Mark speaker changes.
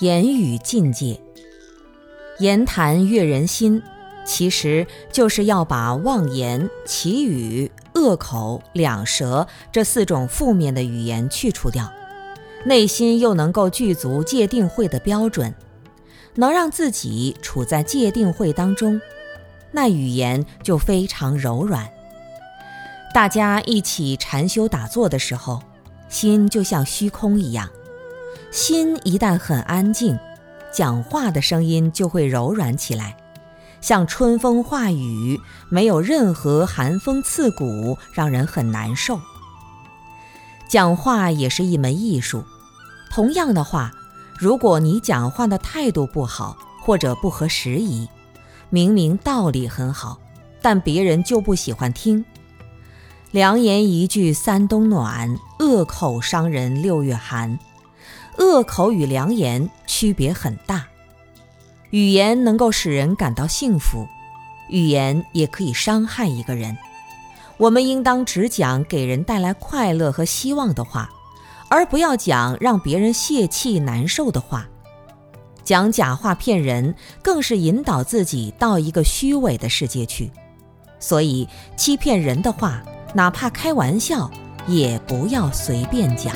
Speaker 1: 言语境界，言谈悦人心，其实就是要把妄言、绮语、恶口、两舌这四种负面的语言去除掉，内心又能够具足戒定慧的标准，能让自己处在戒定慧当中，那语言就非常柔软。大家一起禅修打坐的时候，心就像虚空一样。心一旦很安静，讲话的声音就会柔软起来，像春风化雨，没有任何寒风刺骨，让人很难受。讲话也是一门艺术，同样的话，如果你讲话的态度不好或者不合时宜，明明道理很好，但别人就不喜欢听。良言一句三冬暖，恶口伤人六月寒。恶口与良言区别很大，语言能够使人感到幸福，语言也可以伤害一个人。我们应当只讲给人带来快乐和希望的话，而不要讲让别人泄气难受的话。讲假话骗人，更是引导自己到一个虚伪的世界去。所以，欺骗人的话，哪怕开玩笑，也不要随便讲。